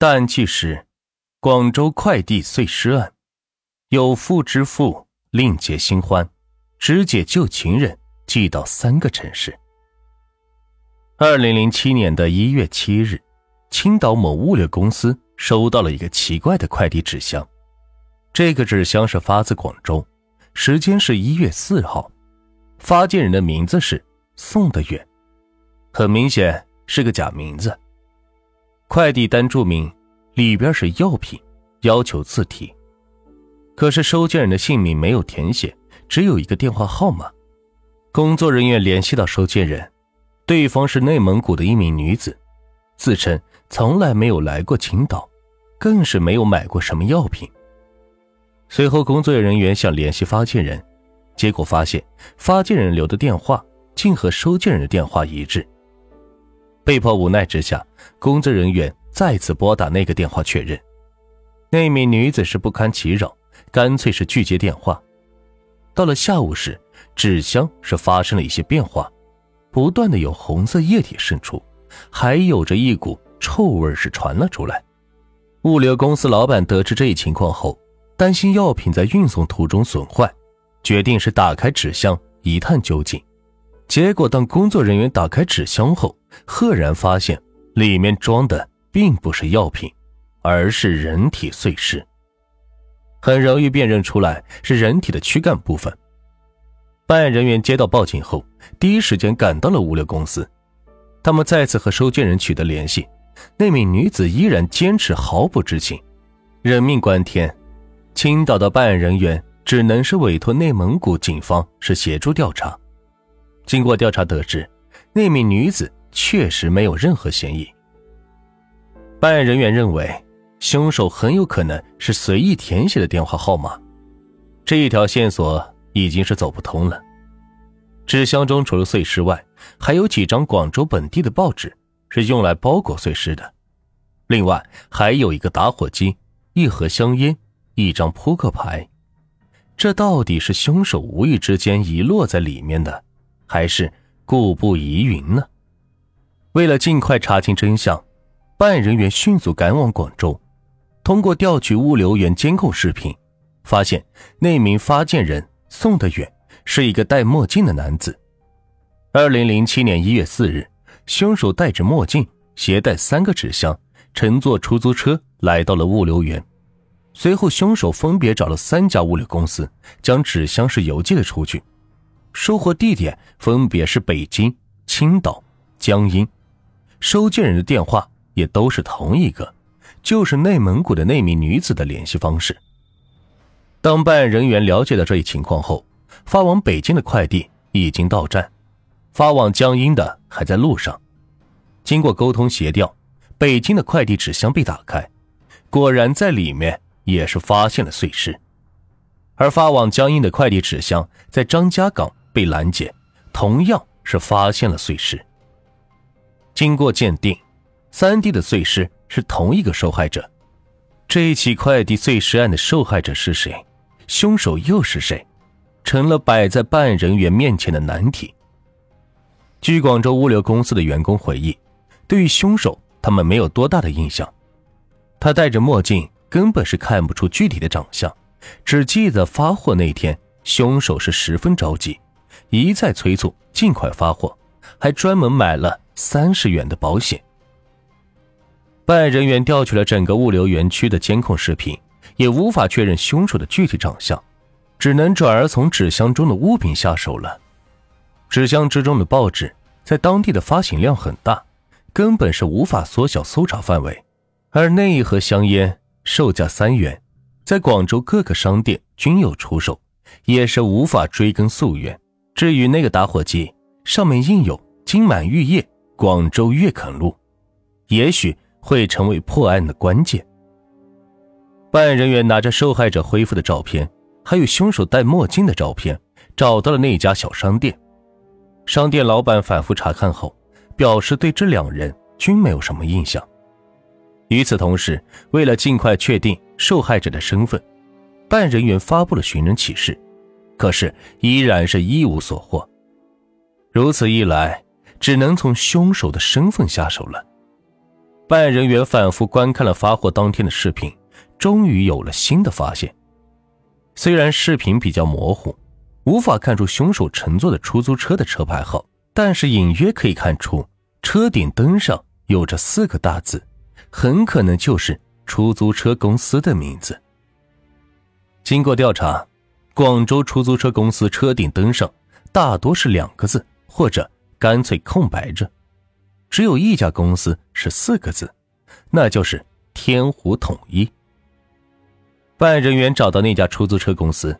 大案纪实：广州快递碎尸案，有妇之夫另结新欢，直解旧情人寄到三个城市。二零零七年的一月七日，青岛某物流公司收到了一个奇怪的快递纸箱，这个纸箱是发自广州，时间是一月四号，发件人的名字是宋德远，很明显是个假名字。快递单注明里边是药品，要求自提。可是收件人的姓名没有填写，只有一个电话号码。工作人员联系到收件人，对方是内蒙古的一名女子，自称从来没有来过青岛，更是没有买过什么药品。随后，工作人员想联系发件人，结果发现发件人留的电话竟和收件人的电话一致。被迫无奈之下，工作人员再次拨打那个电话确认，那名女子是不堪其扰，干脆是拒接电话。到了下午时，纸箱是发生了一些变化，不断的有红色液体渗出，还有着一股臭味是传了出来。物流公司老板得知这一情况后，担心药品在运送途中损坏，决定是打开纸箱一探究竟。结果，当工作人员打开纸箱后，赫然发现里面装的并不是药品，而是人体碎尸。很容易辨认出来是人体的躯干部分。办案人员接到报警后，第一时间赶到了物流公司。他们再次和收件人取得联系，那名女子依然坚持毫不知情。人命关天，青岛的办案人员只能是委托内蒙古警方是协助调查。经过调查得知，那名女子确实没有任何嫌疑。办案人员认为，凶手很有可能是随意填写的电话号码，这一条线索已经是走不通了。纸箱中除了碎尸外，还有几张广州本地的报纸，是用来包裹碎尸的。另外，还有一个打火机、一盒香烟、一张扑克牌，这到底是凶手无意之间遗落在里面的？还是故布疑云呢？为了尽快查清真相，办案人员迅速赶往广州，通过调取物流员监控视频，发现那名发件人宋德远是一个戴墨镜的男子。二零零七年一月四日，凶手戴着墨镜，携带三个纸箱，乘坐出租车来到了物流园。随后，凶手分别找了三家物流公司，将纸箱是邮寄了出去。收货地点分别是北京、青岛、江阴，收件人的电话也都是同一个，就是内蒙古的那名女子的联系方式。当办案人员了解到这一情况后，发往北京的快递已经到站，发往江阴的还在路上。经过沟通协调，北京的快递纸箱被打开，果然在里面也是发现了碎尸，而发往江阴的快递纸箱在张家港。被拦截，同样是发现了碎尸。经过鉴定，三弟的碎尸是同一个受害者。这一起快递碎尸案的受害者是谁？凶手又是谁？成了摆在办案人员面前的难题。据广州物流公司的员工回忆，对于凶手，他们没有多大的印象。他戴着墨镜，根本是看不出具体的长相，只记得发货那天，凶手是十分着急。一再催促尽快发货，还专门买了三十元的保险。办案人员调取了整个物流园区的监控视频，也无法确认凶手的具体长相，只能转而从纸箱中的物品下手了。纸箱之中的报纸在当地的发行量很大，根本是无法缩小搜查范围。而那一盒香烟售价三元，在广州各个商店均有出售，也是无法追根溯源。至于那个打火机，上面印有“金满玉业，广州粤垦路”，也许会成为破案的关键。办案人员拿着受害者恢复的照片，还有凶手戴墨镜的照片，找到了那家小商店。商店老板反复查看后，表示对这两人均没有什么印象。与此同时，为了尽快确定受害者的身份，办案人员发布了寻人启事。可是依然是一无所获，如此一来，只能从凶手的身份下手了。办案人员反复观看了发货当天的视频，终于有了新的发现。虽然视频比较模糊，无法看出凶手乘坐的出租车的车牌号，但是隐约可以看出车顶灯上有着四个大字，很可能就是出租车公司的名字。经过调查，广州出租车公司车顶灯上大多是两个字，或者干脆空白着。只有一家公司是四个字，那就是天湖统一。办案人员找到那家出租车公司，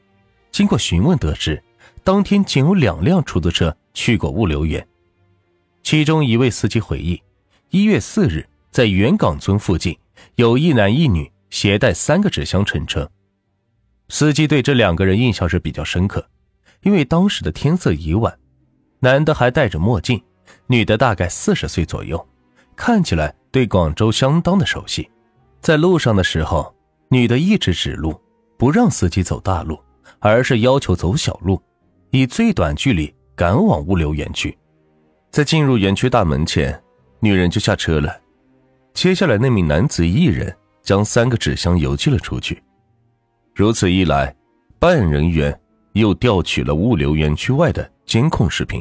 经过询问得知，当天仅有两辆出租车去过物流园。其中一位司机回忆，一月四日在元岗村附近，有一男一女携带三个纸箱乘车。司机对这两个人印象是比较深刻，因为当时的天色已晚，男的还戴着墨镜。女的大概四十岁左右，看起来对广州相当的熟悉。在路上的时候，女的一直指路，不让司机走大路，而是要求走小路，以最短距离赶往物流园区。在进入园区大门前，女人就下车了。接下来，那名男子一人将三个纸箱邮寄了出去。如此一来，办案人员又调取了物流园区外的监控视频。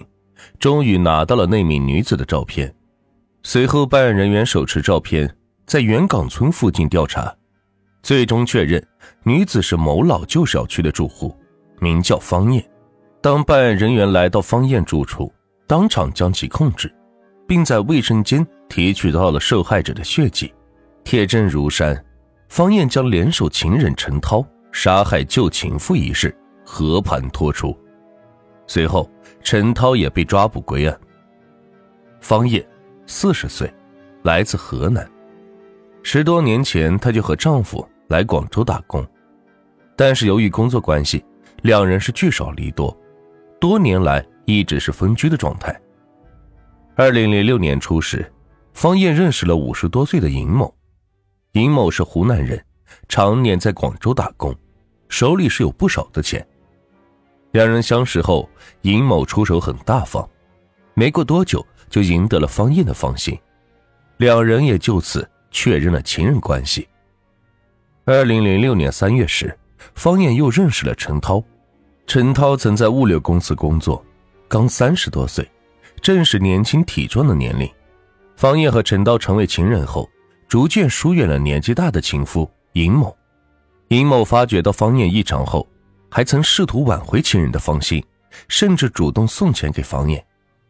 终于拿到了那名女子的照片。随后，办案人员手持照片，在元岗村附近调查，最终确认女子是某老旧小区的住户，名叫方艳。当办案人员来到方艳住处，当场将其控制，并在卫生间提取到了受害者的血迹。铁证如山，方艳将联手情人陈涛杀害旧情妇一事和盘托出。随后。陈涛也被抓捕归案。方艳，四十岁，来自河南。十多年前，她就和丈夫来广州打工，但是由于工作关系，两人是聚少离多，多年来一直是分居的状态。二零零六年初时，方艳认识了五十多岁的尹某。尹某是湖南人，常年在广州打工，手里是有不少的钱。两人相识后，尹某出手很大方，没过多久就赢得了方艳的芳心，两人也就此确认了情人关系。二零零六年三月时，方艳又认识了陈涛，陈涛曾在物流公司工作，刚三十多岁，正是年轻体壮的年龄。方艳和陈涛成为情人后，逐渐疏远了年纪大的情夫尹某。尹某发觉到方艳异常后。还曾试图挽回情人的芳心，甚至主动送钱给方艳，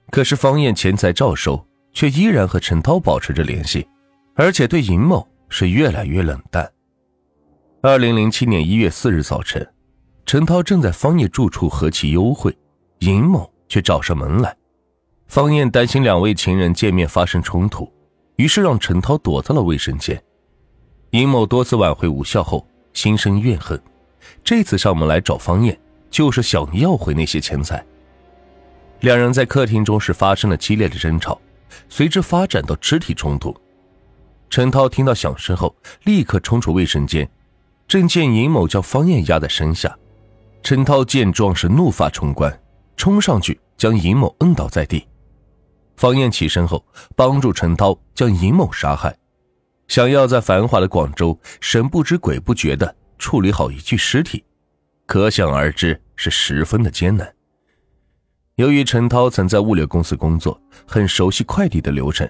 可是方艳钱财照收，却依然和陈涛保持着联系，而且对尹某是越来越冷淡。二零零七年一月四日早晨，陈涛正在方艳住处和其幽会，尹某却找上门来。方艳担心两位情人见面发生冲突，于是让陈涛躲在了卫生间。尹某多次挽回无效后，心生怨恨。这次上门来找方艳，就是想要回那些钱财。两人在客厅中是发生了激烈的争吵，随之发展到肢体冲突。陈涛听到响声后，立刻冲出卫生间，正见尹某将方艳压在身下。陈涛见状是怒发冲冠，冲上去将尹某摁倒在地。方艳起身后，帮助陈涛将尹某杀害，想要在繁华的广州神不知鬼不觉的。处理好一具尸体，可想而知是十分的艰难。由于陈涛曾在物流公司工作，很熟悉快递的流程，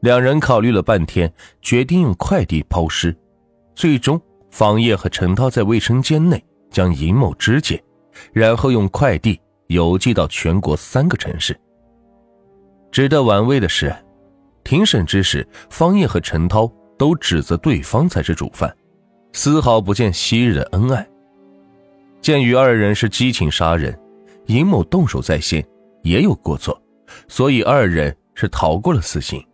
两人考虑了半天，决定用快递抛尸。最终，方叶和陈涛在卫生间内将尹某肢解，然后用快递邮寄到全国三个城市。值得玩味的是，庭审之时，方叶和陈涛都指责对方才是主犯。丝毫不见昔日的恩爱。鉴于二人是激情杀人，尹某动手在先，也有过错，所以二人是逃过了死刑。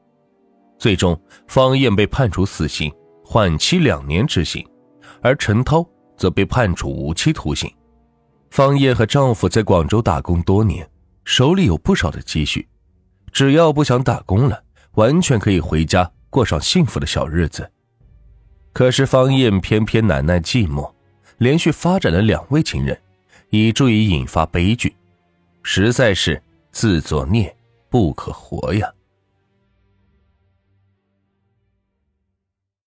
最终，方艳被判处死刑，缓期两年执行，而陈涛则被判处无期徒刑。方艳和丈夫在广州打工多年，手里有不少的积蓄，只要不想打工了，完全可以回家过上幸福的小日子。可是方艳偏偏难耐寂寞，连续发展了两位情人，以至于引发悲剧，实在是自作孽不可活呀。